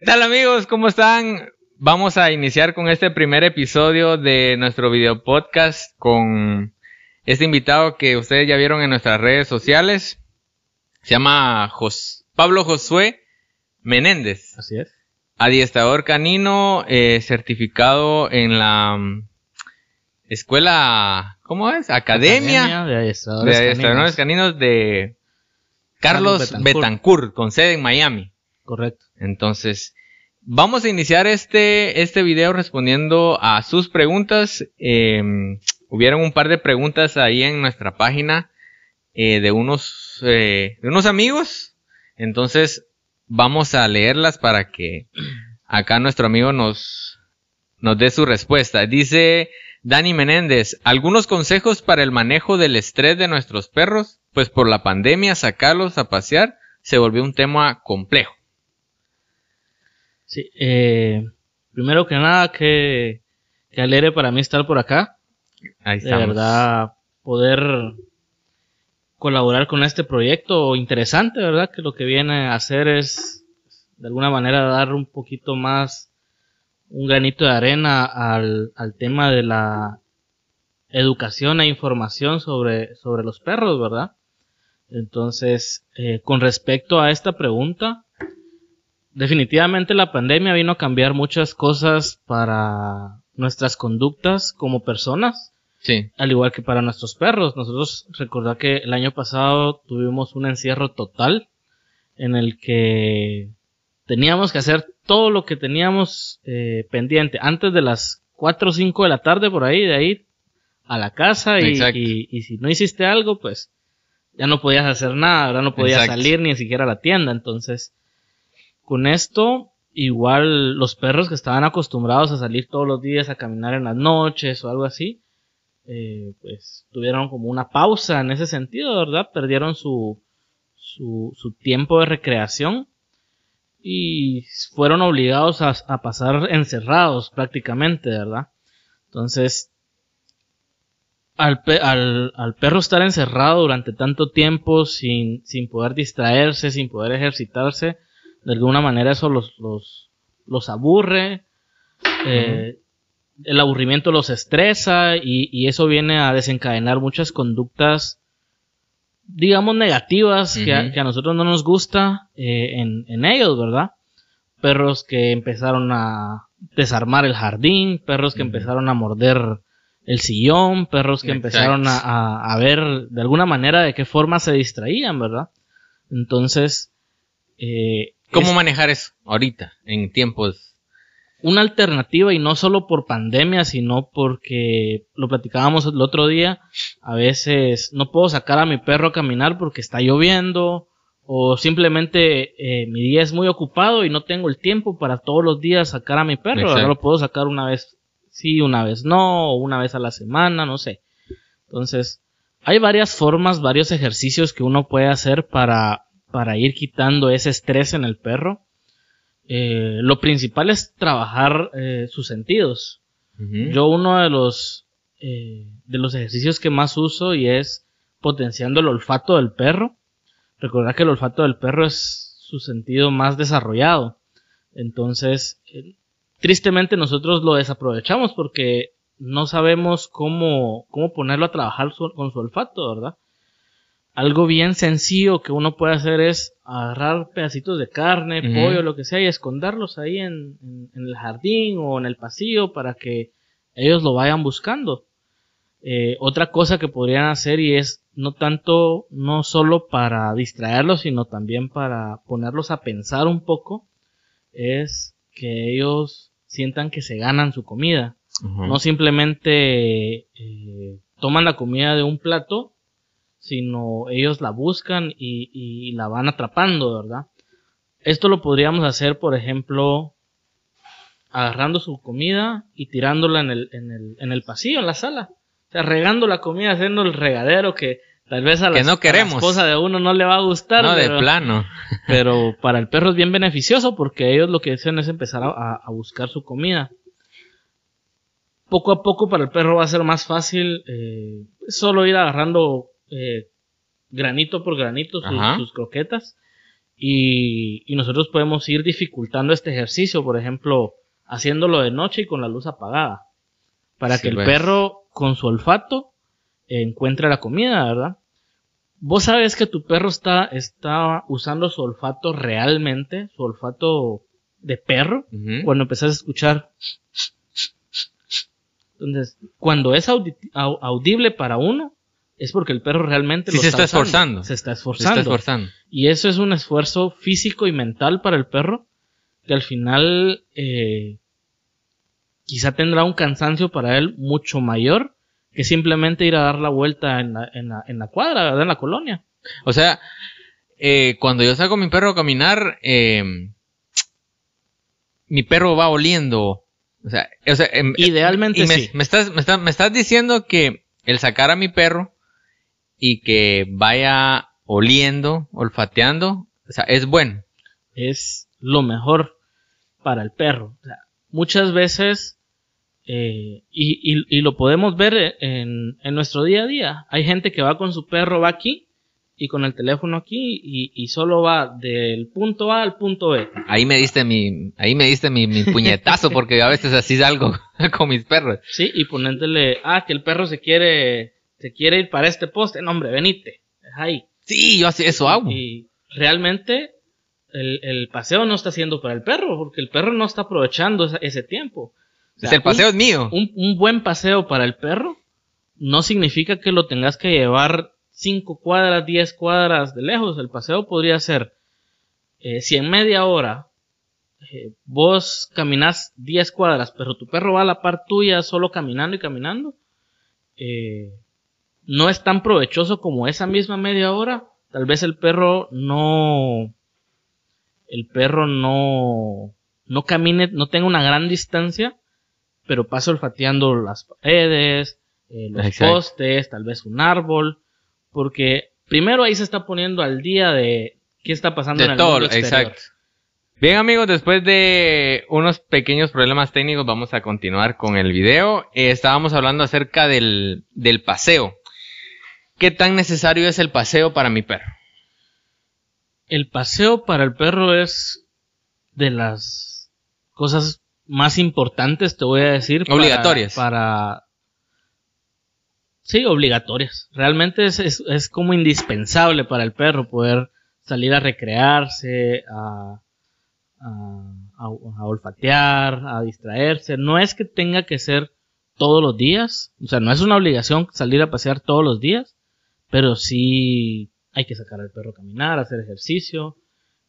¿Qué tal amigos? ¿Cómo están? Vamos a iniciar con este primer episodio de nuestro video podcast con este invitado que ustedes ya vieron en nuestras redes sociales. Se llama Pablo Josué Menéndez. Así es. Adiestrador canino, eh, certificado en la mm, escuela, ¿cómo es? Academia, de adiestradores, caninos. de Carlos, Betancourt. con sede en Miami. Correcto. Entonces, vamos a iniciar este, este video respondiendo a sus preguntas. Eh, hubieron un par de preguntas ahí en nuestra página eh, de unos, eh, de unos amigos. Entonces, vamos a leerlas para que acá nuestro amigo nos, nos dé su respuesta. Dice Dani Menéndez, algunos consejos para el manejo del estrés de nuestros perros, pues por la pandemia sacarlos a pasear se volvió un tema complejo. Sí, eh, primero que nada, que, que alegre para mí estar por acá. Ahí De verdad, poder colaborar con este proyecto interesante, ¿verdad? Que lo que viene a hacer es, de alguna manera, dar un poquito más, un granito de arena al, al tema de la educación e información sobre, sobre los perros, ¿verdad? Entonces, eh, con respecto a esta pregunta, definitivamente la pandemia vino a cambiar muchas cosas para nuestras conductas como personas. Sí. Al igual que para nuestros perros. Nosotros recordad que el año pasado tuvimos un encierro total en el que teníamos que hacer todo lo que teníamos eh, pendiente antes de las 4 o 5 de la tarde por ahí, de ahí a la casa y, y, si no hiciste algo, pues ya no podías hacer nada, ahora no podías salir ni siquiera a la tienda. Entonces, con esto, igual los perros que estaban acostumbrados a salir todos los días a caminar en las noches o algo así, eh, pues tuvieron como una pausa en ese sentido, ¿verdad? Perdieron su, su, tiempo de recreación y fueron obligados a, a, pasar encerrados prácticamente, ¿verdad? Entonces, al, al, al, perro estar encerrado durante tanto tiempo sin, sin poder distraerse, sin poder ejercitarse, de alguna manera eso los, los, los aburre, eh, el aburrimiento los estresa y, y, eso viene a desencadenar muchas conductas, digamos, negativas que, a, que, a, nosotros no nos gusta eh, en, en ellos, ¿verdad? Perros que empezaron a desarmar el jardín, perros que empezaron a morder el sillón, perros que empezaron a, a, a, ver de alguna manera de qué forma se distraían, ¿verdad? Entonces, eh, ¿Cómo manejar eso ahorita, en tiempos? Una alternativa y no solo por pandemia, sino porque lo platicábamos el otro día, a veces no puedo sacar a mi perro a caminar porque está lloviendo o simplemente eh, mi día es muy ocupado y no tengo el tiempo para todos los días sacar a mi perro, no lo puedo sacar una vez sí, una vez no, o una vez a la semana, no sé. Entonces, hay varias formas, varios ejercicios que uno puede hacer para para ir quitando ese estrés en el perro. Eh, lo principal es trabajar eh, sus sentidos. Yo uno de los eh, de los ejercicios que más uso y es potenciando el olfato del perro. Recordar que el olfato del perro es su sentido más desarrollado. Entonces, tristemente nosotros lo desaprovechamos porque no sabemos cómo, cómo ponerlo a trabajar con su olfato, ¿verdad? Algo bien sencillo que uno puede hacer es agarrar pedacitos de carne, pollo, lo que sea, y esconderlos ahí en, el jardín o en el pasillo para que ellos lo vayan buscando. Eh, otra cosa que podrían hacer y es no tanto, no solo para distraerlos, sino también para ponerlos a pensar un poco, es que ellos sientan que se ganan su comida. No simplemente eh, toman la comida de un plato sino ellos la buscan y, y, la van atrapando, ¿verdad? Esto lo podríamos hacer, por ejemplo, agarrando su comida y tirándola en el, en el, en el pasillo, en la sala. O sea, regando la comida, haciendo el regadero que tal vez a la, no queremos. esposa de uno no le va a gustar. No, de plano. pero para el perro es bien beneficioso porque ellos lo que hacen es empezar a, a buscar su comida poco a poco para el perro va a ser más fácil eh, solo ir agarrando eh, granito por granito sus, croquetas Y, y nosotros podemos ir dificultando este ejercicio, por ejemplo, haciéndolo de noche y con la luz apagada. Para Sí, que el pues. perro, con su olfato, encuentre la comida, ¿verdad? Vos sabes que tu perro está, está usando su olfato realmente, su olfato de perro, Ujú. cuando empezás a escuchar. Entonces, cuando es audi- au- audible para uno, es porque el perro realmente Sí lo se está, esforzando. Se está Se esforzando. está esforzando. Y eso es un esfuerzo físico y mental para el perro que al final eh, quizá tendrá un cansancio para él mucho mayor que simplemente ir a dar la vuelta en la, en la, en la cuadra, ¿verdad? En la colonia. O sea, eh, cuando yo saco a mi perro a caminar, eh, mi perro va oliendo. O sea, o sea, em, Idealmente y me, sí. me estás, me, estás, me estás diciendo que el sacar a mi perro y que vaya oliendo, olfateando, o sea, es bueno. es lo mejor para el perro. O sea, muchas veces, eh, y, y- y lo podemos ver en, en nuestro día a día, hay gente que va con su perro, va aquí y con el teléfono aquí y, y solo va del punto A al punto B. Ahí me diste mi, ahí me diste mi, mi puñetazo porque a veces así salgo con mis perros. Sí, y poniéndole, ah, que el perro se quiere, se quiere ir para este poste, no hombre, venite, es ahí. Sí, yo así, eso hago. Y realmente el, el paseo no está siendo para el perro, porque el perro no está aprovechando esa- ese tiempo. O sea, el paseo es mío. un, un buen paseo para el perro no significa que lo tengas que llevar 5 cuadras, 10 cuadras de lejos. El paseo podría ser, eh, si en media hora eh, vos caminás 10 cuadras, pero tu perro va a la par tuya solo caminando y caminando, eh, no es tan provechoso como esa misma media hora. Tal vez el perro no, el perro no, no camine, no tenga una gran distancia, pero pasa olfateando las paredes, eh, los Exacto. postes, tal vez un árbol, porque primero ahí se está poniendo al día de qué está pasando en el todo, mundo exterior. exacto. Bien amigos, después de unos pequeños problemas técnicos vamos a continuar con el video. Eh, estábamos hablando acerca del, del paseo. ¿Qué tan necesario es el paseo para mi perro? El paseo para el perro es de las cosas más importantes, te voy a decir. para- Obligatorias. Para, Sí, obligatorias. Realmente es, es, es como indispensable para el perro poder salir a recrearse, a, a, a- a olfatear, a distraerse. No es que tenga que ser todos los días, o sea, no es una obligación salir a pasear todos los días, pero sí hay que sacar al perro a caminar, hacer ejercicio.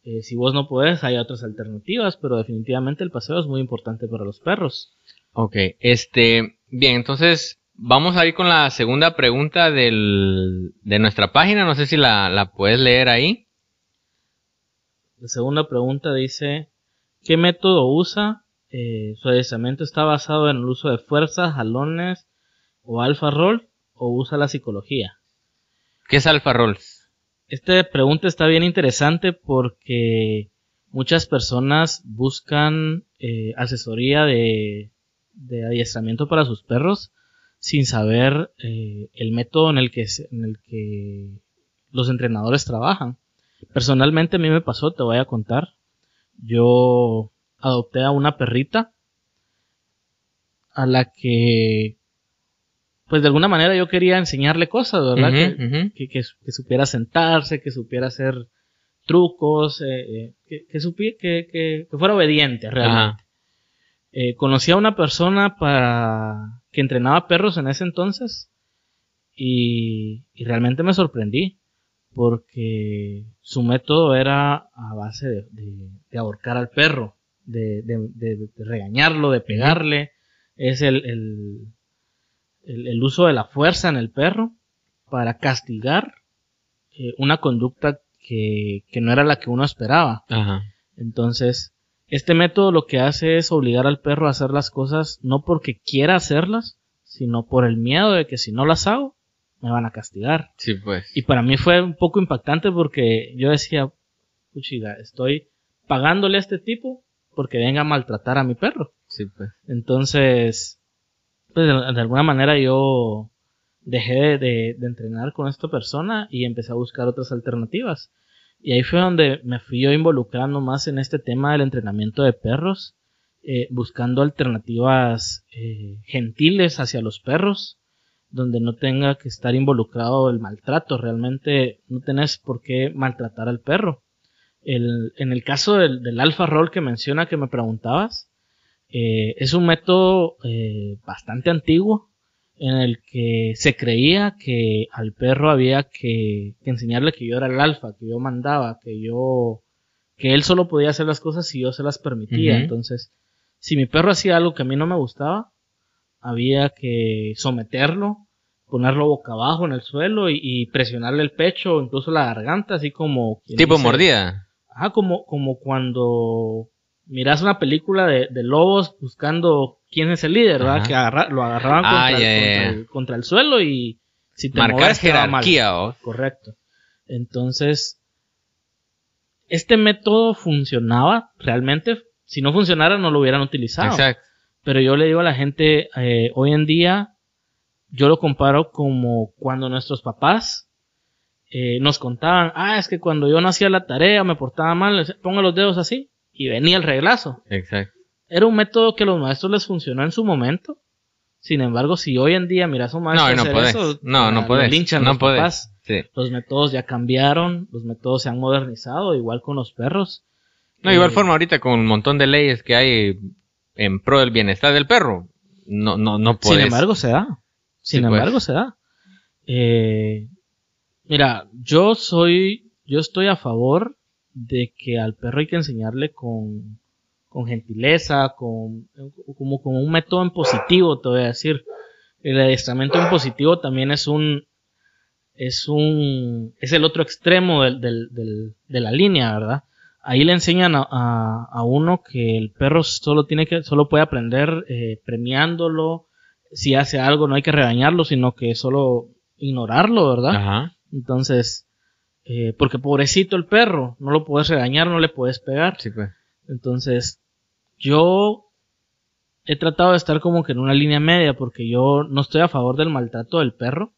Eh, si vos no podés, hay otras alternativas, pero definitivamente el paseo es muy importante para los perros. Ok, este, bien, entonces vamos a ir con la segunda pregunta del, de nuestra página. No sé si la, la puedes leer ahí. La segunda pregunta dice, ¿qué método usa? Eh, ¿Su adiestramiento está basado en el uso de fuerzas, jalones o alfa roll o usa la psicología? ¿Qué es Alfa Rolls? Esta pregunta está bien interesante porque muchas personas buscan eh, asesoría de, adiestramiento para sus perros sin saber eh, el método en el, que, en el que los entrenadores trabajan. Personalmente a mí me pasó, te voy a contar. Yo adopté a una perrita a la que, pues de alguna manera yo quería enseñarle cosas, ¿verdad? Que- ujú. que, que, que supiera sentarse, que supiera hacer trucos, eh, eh, que, que, supi- que, fuera obediente realmente. Eh, conocí a una persona para que entrenaba perros en ese entonces y, y realmente me sorprendí porque su método era a base de, de- de ahorcar al perro, de, de- de- de regañarlo, de pegarle. Es el, el, el- el uso de la fuerza en el perro para castigar eh, una conducta que, que no era la que uno esperaba. Ajá. Entonces, este método lo que hace es obligar al perro a hacer las cosas no porque quiera hacerlas, sino por el miedo de que si no las hago, me van a castigar. Sí, pues. Y para mí fue un poco impactante porque yo decía, puchiga, estoy pagándole a este tipo porque venga a maltratar a mi perro. Sí, pues. Entonces, pues de, alguna manera yo dejé de, de- de entrenar con esta persona y empecé a buscar otras alternativas. Y ahí fue donde me fui yo involucrando más en este tema del entrenamiento de perros, eh, buscando alternativas eh, gentiles hacia los perros, donde no tenga que estar involucrado el maltrato. Realmente no tenés por qué maltratar al perro. El, en el caso del, del alfa roll que menciona que me preguntabas, eh, es un método eh, bastante antiguo en el que se creía que al perro había que, que, enseñarle que yo era el alfa, que yo mandaba, que yo, que él solo podía hacer las cosas si yo se las permitía. Entonces, si mi perro hacía algo que a mí no me gustaba, había que someterlo, ponerlo boca abajo en el suelo y, y presionarle el pecho, o incluso la garganta, así como... Tipo dice- mordida. Ajá, como, como cuando miras una película de, de lobos buscando quién es el líder, ¿verdad? Ajá. Que agarra- lo agarraban Ah, contra, el- contra el, contra el suelo y si te Marcar mal. jerarquía. Correcto. Entonces, este método funcionaba realmente. Si no funcionara, no lo hubieran utilizado. Exacto. Pero yo le digo a la gente, eh, hoy en día, yo lo comparo como cuando nuestros papás eh, nos contaban, ah, es que cuando yo no hacía la tarea, me portaba mal, ponga los dedos así, y venía el reglazo. Exacto. Era un método que a los maestros les funcionó en su momento. Sin embargo, si hoy en día miras a un maestro No, no hacer podés. eso, No, no podés. linchan No los podés. papás. Sí. Los métodos ya cambiaron, los métodos se han modernizado, igual con los perros. No, igual Eh, forma ahorita con un montón de leyes que hay en pro del bienestar del perro. No, no, no puedes. Sin embargo, se da. Sin Sí, pues. embargo, se da. Eh, mira, yo soy, yo estoy a favor de que al perro hay que enseñarle con, con gentileza, con, como con un método en positivo, te voy a decir. El adiestramiento en positivo también es un, es un, es el otro extremo del, del, del- de la línea, ¿verdad? Ahí le enseñan a, a- a uno que el perro solo tiene que, solo puede aprender eh, premiándolo. Si hace algo no hay que regañarlo, sino que solo ignorarlo, ¿verdad? Ajá. Entonces, eh, porque pobrecito el perro, no lo puedes regañar, no le puedes pegar. Sí, pues. Entonces, yo he tratado de estar como que en una línea media, porque yo no estoy a favor del maltrato del perro,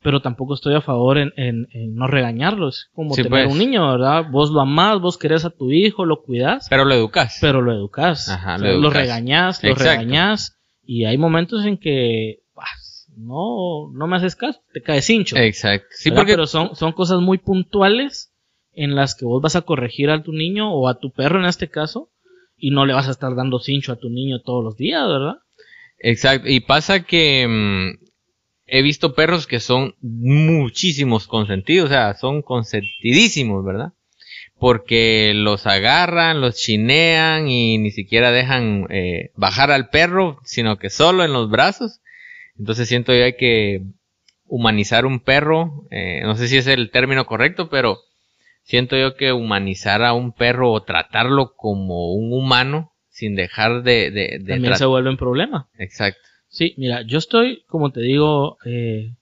pero tampoco estoy a favor en, en- en no regañarlo. Es como Sí, tener pues. un niño, ¿verdad? Vos lo amás, vos querés a tu hijo, lo cuidás, Pero lo educas. pero lo educás. Ajá, O lo sea, lo, regañás, lo Exacto. regañás, y hay momentos en que bah, no, no me haces caso, te caes cincho. Exacto. Sí, ¿verdad? porque Pero son, son cosas muy puntuales en las que vos vas a corregir a tu niño o a tu perro en este caso y no le vas a estar dando cincho a tu niño todos los días, ¿verdad? Exacto. Y pasa que mm, he visto perros que son muchísimos consentidos, o sea, son consentidísimos, ¿verdad? Porque los agarran, los chinean y ni siquiera dejan eh, bajar al perro, sino que solo en los brazos. Entonces siento yo hay que humanizar un perro, eh, no sé si es el término correcto, pero siento yo que humanizar a un perro o tratarlo como un humano sin dejar de... de, de También se vuelve un problema. Exacto. Sí, mira, yo estoy, como te digo, eh,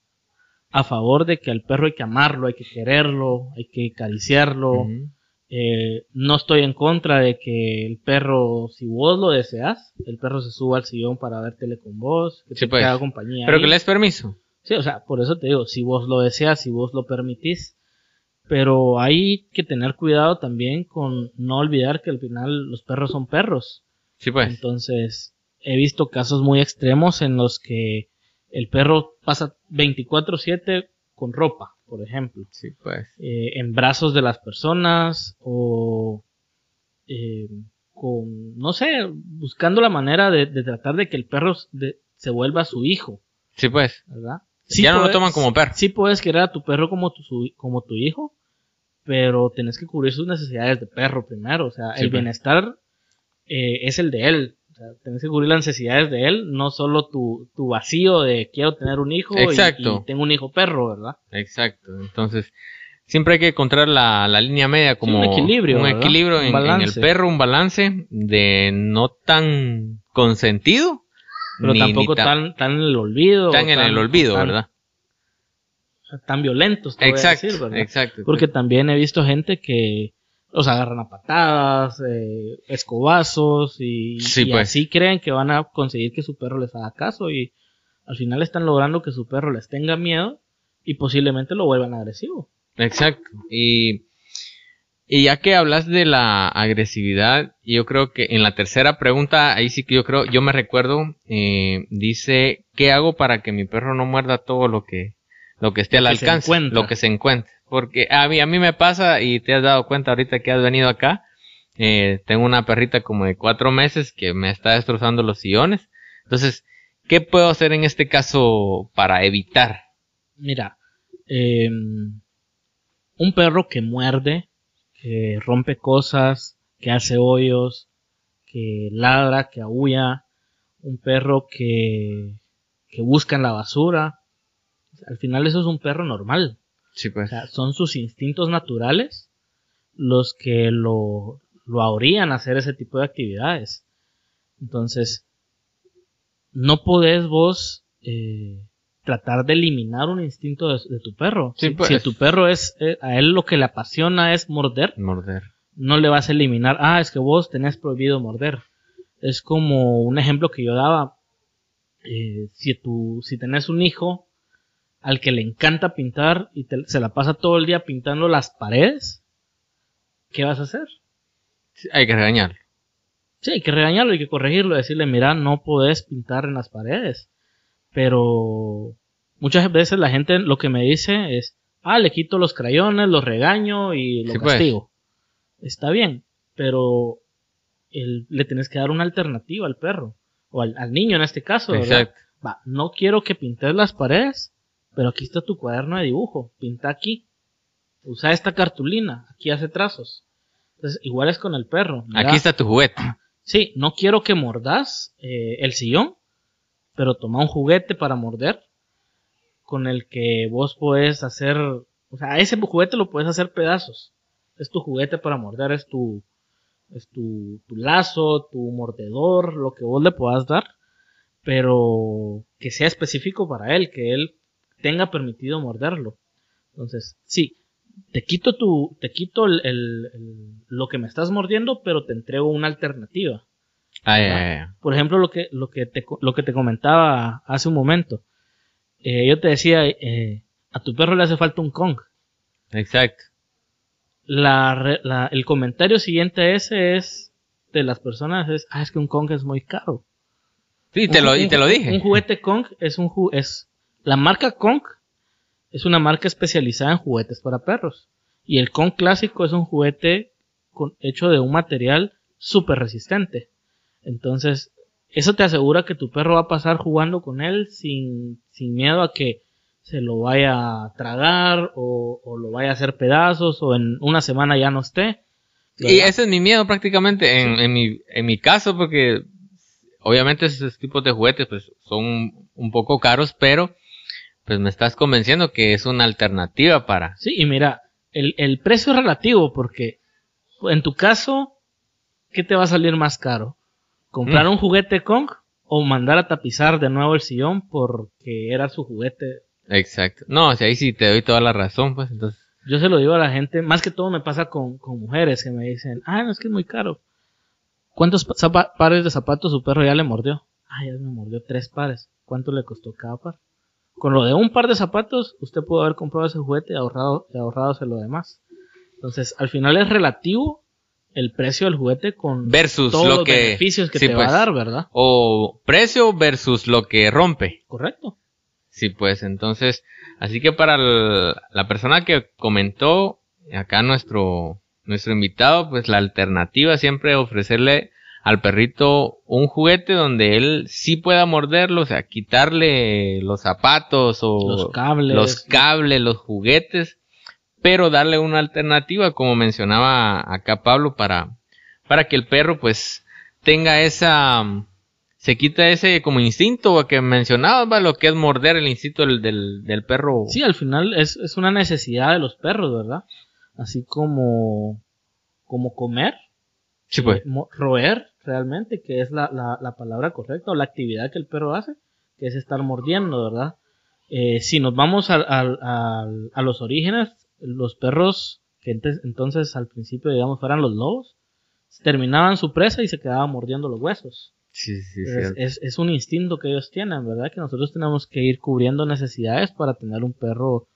a favor de que al perro hay que amarlo, hay que quererlo, hay que acariciarlo. Eh, no estoy en contra de que el perro, si vos lo deseas, el perro se suba al sillón para ver tele con vos, que Sí, te pues. haga compañía. Pero ahí. que le des permiso. Sí, o sea, por eso te digo, si vos lo deseas, si vos lo permitís, pero hay que tener cuidado también con no olvidar que al final los perros son perros. Sí, pues. Entonces, he visto casos muy extremos en los que el perro pasa 24/7 con ropa, por ejemplo, Sí, pues. eh, en brazos de las personas o eh, con, no sé, buscando la manera de, de tratar de que el perro de- se vuelva su hijo, Sí, pues. ¿verdad? ya no lo toman como perro. Sí puedes querer a tu perro como tu, su- como tu hijo, pero tenés que cubrir sus necesidades de perro primero. O sea, Sí, el pues. bienestar eh, es el de él. Sea, tenés que cubrir las necesidades de él, no solo tu, tu vacío de quiero tener un hijo y- Exacto. Y, tengo un hijo perro, ¿verdad? Exacto. Entonces, siempre hay que encontrar la, la línea media como un equilibrio, un equilibrio Un en, el perro, un balance de no tan consentido, Pero ni- ni tampoco tan, tan en el olvido. tan en el olvido, tan- ¿verdad? Tan violentos, te voy a Exacto, decir, ¿verdad? exacto. Porque también he visto gente que los agarran a patadas, eh, escobazos y, Sí, y pues. así creen que van a conseguir que su perro les haga caso y al final están logrando que su perro les tenga miedo y posiblemente lo vuelvan agresivo. Exacto. Y Y ya que hablas de la agresividad, yo creo que en la tercera pregunta, ahí sí que yo creo, yo me recuerdo, eh, dice, ¿qué hago para que mi perro no muerda todo lo que, lo que esté al alcance, lo que se encuentre? Porque a mí, a mí me pasa, y te has dado cuenta ahorita que has venido acá, eh, tengo una perrita como de cuatro meses que me está destrozando los sillones. Entonces, ¿qué puedo hacer en este caso para evitar? Mira, eh, un perro que muerde, que rompe cosas, que hace hoyos, que ladra, que aúlla, un perro que, que busca en la basura. Al final eso es un perro normal. Sí, pues. son sus instintos naturales los que lo, lo ahorían a hacer ese tipo de actividades. Entonces, no podés vos eh, tratar de eliminar un instinto de, tu perro. Pues. si, tu perro es, eh, a él lo que le apasiona es morder, morder, no le vas a eliminar, ah, es que vos tenés prohibido morder. Es como un ejemplo que yo daba. Eh, si, tu, si tenés un hijo al que le encanta pintar y se la pasa todo el día pintando las paredes, ¿qué vas a hacer? hay que regañarlo. Sí, hay que regañarlo, hay que corregirlo, decirle, mira, no podés pintar en las paredes. Pero muchas veces la gente lo que me dice es, ah, le quito los crayones, los regaño y lo pues. castigo. Está bien, pero le tienes que dar una alternativa al perro, o al, niño en este caso, ¿verdad? Va, no quiero que pintes las paredes, pero aquí está tu cuaderno de dibujo, pinta aquí. Usa esta cartulina, aquí hace trazos. Entonces, igual es con el perro. aquí está tu juguete. Sí, no quiero que mordas eh, el sillón, pero toma un juguete para morder con el que vos puedes hacer, o sea, ese juguete lo puedes hacer pedazos. Es tu juguete para morder, es tu, es tu, tu lazo, tu mordedor, lo que vos le puedas dar, pero que sea específico para él, que él tenga permitido morderlo. Entonces, sí, te quito tu, te quito el, lo que me estás mordiendo, pero te entrego una alternativa. Por ejemplo, lo que, lo, que te, lo que te comentaba hace un momento. Eh, yo te decía, eh, a tu perro le hace falta un Kong. Exacto. La, el comentario siguiente a ese es de las personas es, ah, es que un Kong es muy caro. Sí, te lo, y te lo dije. Un juguete Kong es un es la marca Kong es una marca especializada en juguetes para perros. Y el Kong clásico es un juguete hecho de un material súper resistente. Entonces, eso te asegura que tu perro va a pasar jugando con él sin, sin miedo a que se lo vaya a tragar o, lo vaya a hacer pedazos o en una semana ya no esté. Y ese es mi miedo prácticamente en, en, mi, en mi caso porque obviamente esos tipos de juguetes pues son un poco caros pero pues me estás convenciendo que es una alternativa para... Sí, y mira, el, el precio es relativo porque en tu caso, ¿qué te va a salir más caro? comprar mm. un juguete Kong o mandar a tapizar de nuevo el sillón porque era su juguete. Exacto. No, si ahí sí te doy toda la razón, pues entonces. Yo se lo digo a la gente, más que todo me pasa con, con mujeres que me dicen, ah, no es que es muy caro. ¿Cuántos pares de zapatos su perro ya le mordió? Ah, ya me mordió tres pares. ¿Cuánto le costó cada par? Con lo de un par de zapatos, usted pudo haber comprado ese juguete y ahorrado, y ahorrado lo demás. Entonces, al final es relativo el precio del juguete con versus todos lo los que, beneficios que te va a pues. dar, ¿verdad? O precio versus lo que rompe. Correcto. Sí, pues entonces, así que para la persona que comentó, acá nuestro, nuestro invitado, pues la alternativa siempre ofrecerle al perrito un juguete donde él sí pueda morderlo, o sea, quitarle los zapatos o los cables, los, cables, los juguetes pero darle una alternativa, como mencionaba acá Pablo, para, para que el perro pues tenga esa, se quita ese como instinto que mencionaba, lo que es morder el instinto del, del, perro. Sí, al final es, es, una necesidad de los perros, ¿verdad? Así como, como comer, sí, pues. Eh, roer realmente, que es la, la, la, palabra correcta, o la actividad que el perro hace, que es estar mordiendo, ¿verdad? Eh, si nos vamos a, a, a los orígenes, los perros, que entonces al principio, digamos, fueran los lobos, terminaban su presa y se quedaban mordiendo los huesos. Sí, sí, es, es, un instinto que ellos tienen, ¿verdad? Que nosotros tenemos que ir cubriendo necesidades para tener un perro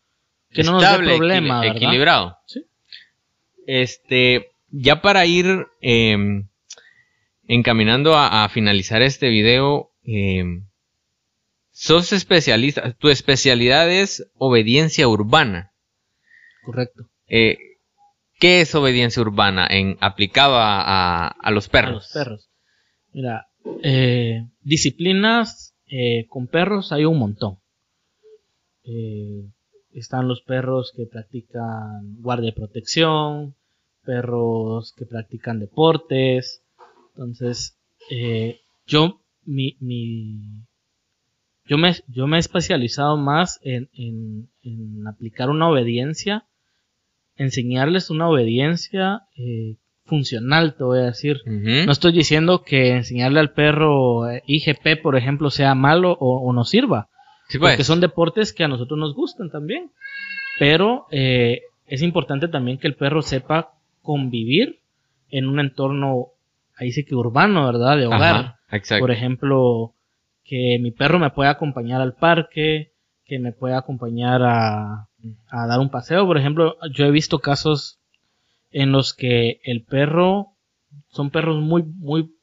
que no nos dé problema, equilibrado. Sí. este, ya para ir em, encaminando a, finalizar este video, em, sos especialista, tu especialidad es obediencia urbana. Correcto. Eh, ¿Qué es obediencia urbana en, aplicado a, los perros? A los perros. Mira, eh, disciplinas eh, con perros hay un montón. están los perros que practican guardia y protección, perros que practican deportes. Entonces, yo, mi, mi, yo me, yo me he especializado más en, en, aplicar una obediencia, enseñarles una obediencia eh, funcional, te voy a decir. No estoy diciendo que enseñarle al perro eh, IGP, por ejemplo, sea malo o, no sirva. Pues. Porque son deportes que a nosotros nos gustan también. Pero eh, es importante también que el perro sepa convivir en un entorno, ahí sí que urbano, ¿verdad? De hogar. Por ejemplo, que mi perro me pueda acompañar al parque, que me pueda acompañar a, dar un paseo. Por ejemplo, yo he visto casos en los que el perro son perros muy, muy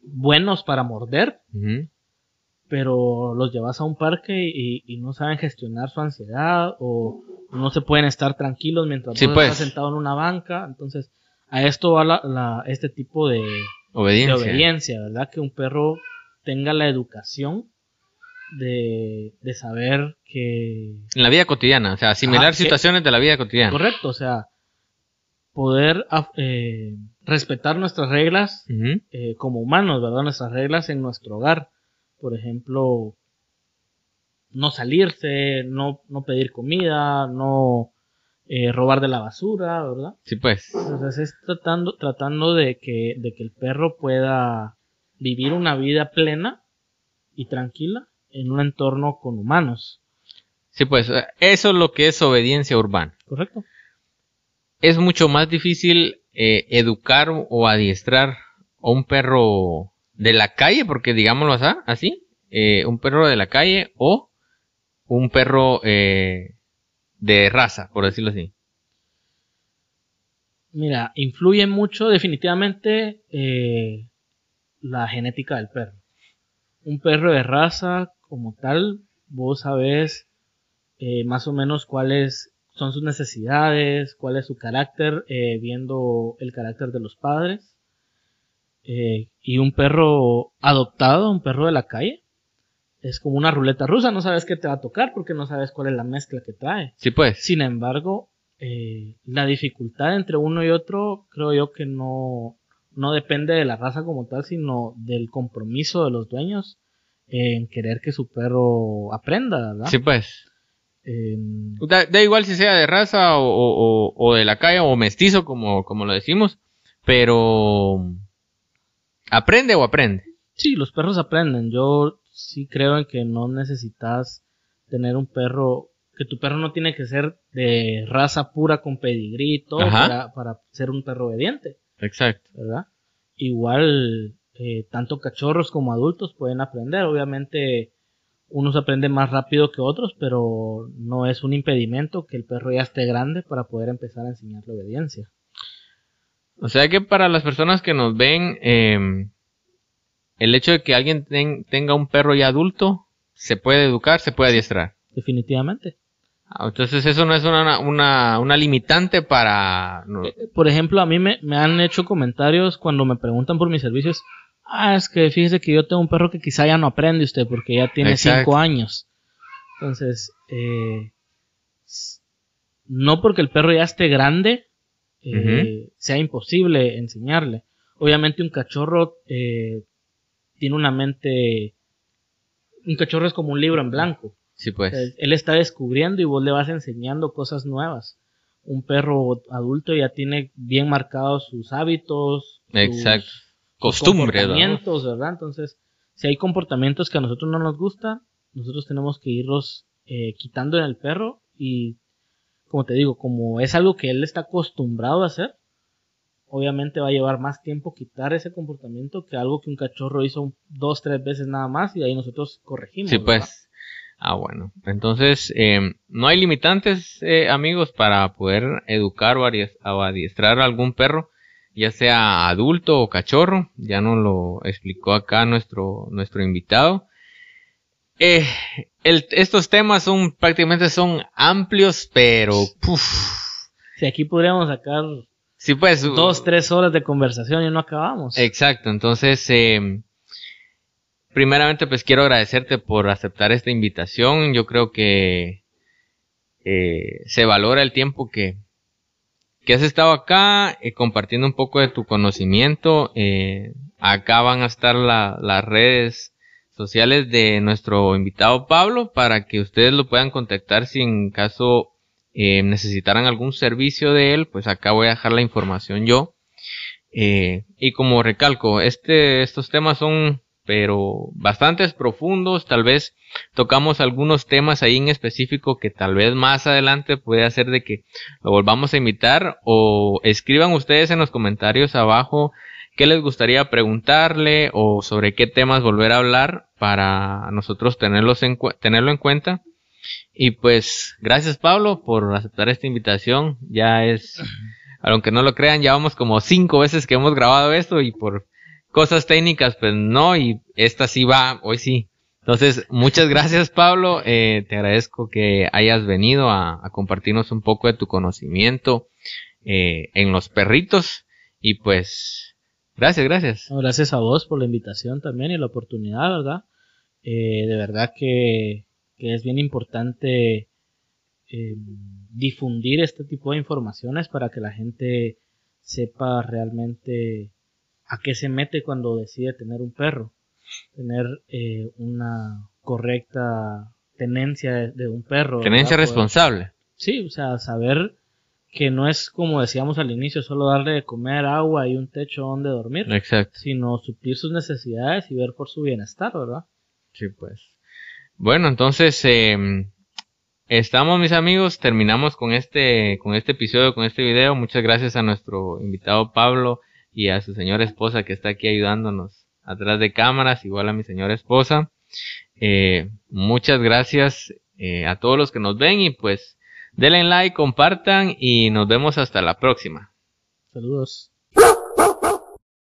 buenos para morder, pero los llevas a un parque y, no saben gestionar su ansiedad o no se pueden estar tranquilos mientras sí, pues. está sentado en una banca. Entonces, a esto va la, este tipo de obediencia. de obediencia, ¿verdad? Que un perro tenga la educación de, de saber que... En la vida cotidiana, o sea, asimilar situaciones de la vida cotidiana. Correcto, o sea, poder eh, respetar nuestras reglas eh, como humanos, ¿verdad? Nuestras reglas en nuestro hogar. Por ejemplo, no salirse, no, no pedir comida, no eh, robar de la basura, ¿verdad? Sí, pues. Entonces es tratando, tratando de que, de que el perro pueda vivir una vida plena y tranquila en un entorno con humanos. Sí, pues eso es lo que es obediencia urbana. Correcto. Es mucho más difícil eh, educar o adiestrar a un perro de la calle, porque digámoslo así, eh, un perro de la calle o un perro eh, de raza, por decirlo así. Mira, influye mucho definitivamente la genética del perro. Un perro de raza como tal, vos sabés eh, más o menos cuáles son sus necesidades, cuál es su carácter, eh, viendo el carácter de los padres. Eh, y un perro adoptado, un perro de la calle, es como una ruleta rusa, no sabes qué te va a tocar porque no sabes cuál es la mezcla que trae. Sí, pues. Sin embargo, la dificultad entre uno y otro creo yo que no, no depende de la raza como tal, sino del compromiso de los dueños en querer que su perro aprenda, ¿verdad? Sí, pues. da, igual si sea de raza o, de la calle o mestizo, como, como lo decimos, pero aprende o aprende. Sí, los perros aprenden. Yo sí creo en que no necesitas tener un perro, que tu perro no tiene que ser de raza pura con pedigrí para, para ser un perro obediente. Exacto. ¿Verdad? Igual, eh, tanto cachorros como adultos pueden aprender. Obviamente, unos aprenden más rápido que otros, pero no es un impedimento que el perro ya esté grande para poder empezar a enseñarle obediencia. O sea que para las personas que nos ven, em, el hecho de que alguien tenga un perro ya adulto, se puede educar, se puede adiestrar. Definitivamente. Ah, entonces eso no es una, una, una limitante para... Eh, por ejemplo, a mí me, me, han hecho comentarios cuando me preguntan por mis servicios. Ah, es que fíjese que yo tengo un perro que quizá ya no aprende usted porque ya tiene cinco años. Entonces, eh, no porque el perro ya esté grande, eh, sea imposible enseñarle. Obviamente un cachorro tiene una mente... Un cachorro es como un libro en blanco. pues. Él está descubriendo y vos le vas enseñando cosas nuevas. Un perro adulto ya tiene bien marcados sus hábitos. Exacto. Costumbres. Comportamientos, ¿verdad? Entonces, si hay comportamientos que a nosotros no nos gustan, nosotros tenemos que irlos eh, quitando en el perro y, como te digo, como es algo que él está acostumbrado a hacer, obviamente va a llevar más tiempo quitar ese comportamiento que algo que un cachorro hizo dos, tres veces nada más y ahí nosotros corregimos. Sí, pues. Ah, bueno. Entonces, eh, no hay limitantes, eh, amigos, para poder educar o adiestrar a algún perro, ya sea adulto o cachorro. Ya nos lo explicó acá nuestro, nuestro invitado. Eh, estos temas son prácticamente son amplios, pero... Si aquí podríamos sacar sí, pues, dos, tres horas de conversación y no acabamos. Exacto, entonces... Eh, primeramente pues quiero agradecerte por aceptar esta invitación. Yo creo que eh, se valora el tiempo que, que has estado acá eh, compartiendo un poco de tu conocimiento. Eh, acá van a estar las redes sociales de nuestro invitado Pablo para que ustedes lo puedan contactar si en caso necesitaran algún servicio de él. Pues acá voy a dejar la información yo. y como recalco, este, estos temas son pero bastantes profundos, tal vez tocamos algunos temas ahí en específico que tal vez más adelante puede hacer de que lo volvamos a invitar o escriban ustedes en los comentarios abajo qué les gustaría preguntarle o sobre qué temas volver a hablar para nosotros tenerlos en tenerlo en cuenta. Y pues gracias Pablo por aceptar esta invitación. Ya es, aunque no lo crean, ya vamos como cinco veces que hemos grabado esto y por cosas técnicas, pues no, y esta sí va, hoy sí. Entonces, muchas gracias Pablo, eh, te agradezco que hayas venido a, compartirnos un poco de tu conocimiento eh, en los perritos y pues, gracias, gracias. gracias a vos por la invitación también y la oportunidad, ¿verdad? Eh, de verdad que, que, es bien importante difundir este tipo de informaciones para que la gente sepa realmente a qué se mete cuando decide tener un perro. Tener eh, una correcta tenencia de, un perro. Tenencia responsable. Sí, o sea, saber que no es como decíamos al inicio, solo darle de comer agua y un techo donde dormir. Exacto. Sino suplir sus necesidades y ver por su bienestar, ¿verdad? Sí, pues. Bueno, entonces, eh, estamos mis amigos, terminamos con este, con este episodio, con este video. Muchas gracias a nuestro invitado Pablo y a su señora esposa que está aquí ayudándonos atrás de cámaras, igual a mi señora esposa. Eh, muchas gracias eh, a todos los que nos ven y pues denle like, compartan y nos vemos hasta la próxima. Saludos.